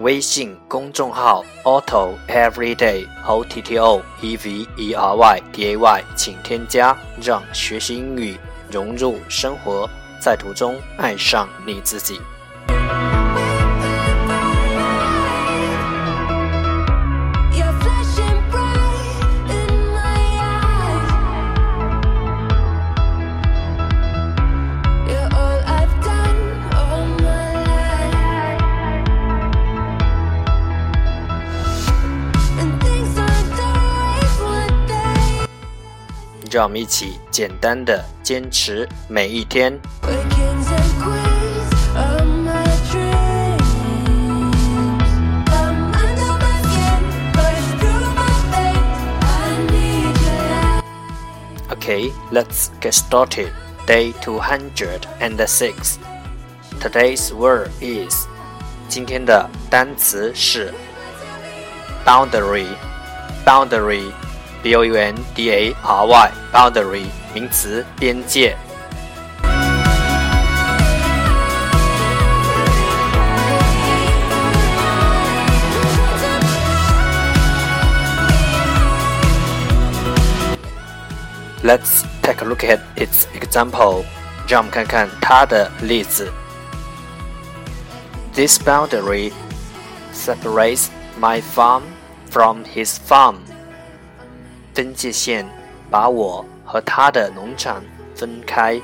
微信公众号 Auto Everyday O T T O E V E R Y D A Y，请添加，让学习英语融入生活，在途中爱上你自己。让我们一起简单的坚持每一天。Okay, let's get started. Day 206. Today's word is 今天的单词是 boundary boundary b o u n d a r y boundary 名词边界。Let's take a look at its example. 让我们看看它的例子。This boundary separates my farm from his farm. 分界线把我和他的农场分开。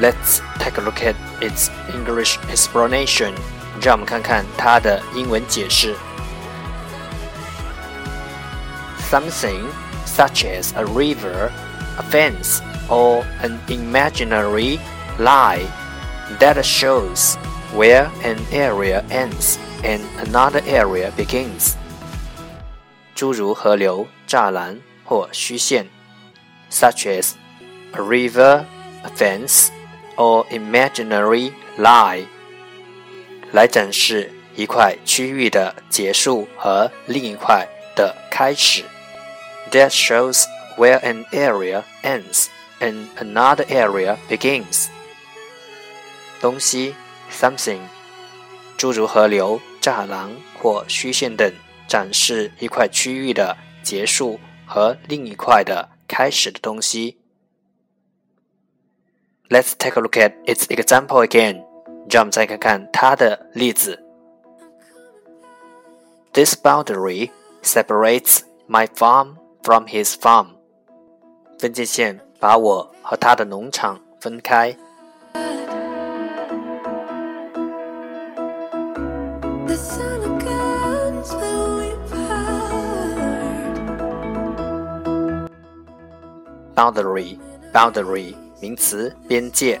Let's take a look at its English explanation. 让我们看看它的英文解释。Something such as a river, a fence, or an imaginary line that shows where an area ends and another area begins. 诸如河流、栅栏或虚线，such as a river, a fence, or imaginary line，来展示一块区域的结束和另一块的开始。 that shows where an area ends and another area begins. 东西 something，诸如河流、栅栏或虚线等，展示一块区域的结束和另一块的开始的东西。Let's take a look at its example again. 让我们再看看它的例子。This boundary separates my farm from his farm，分界线把我和他的农场分开。Boundary, boundary，名词，边界。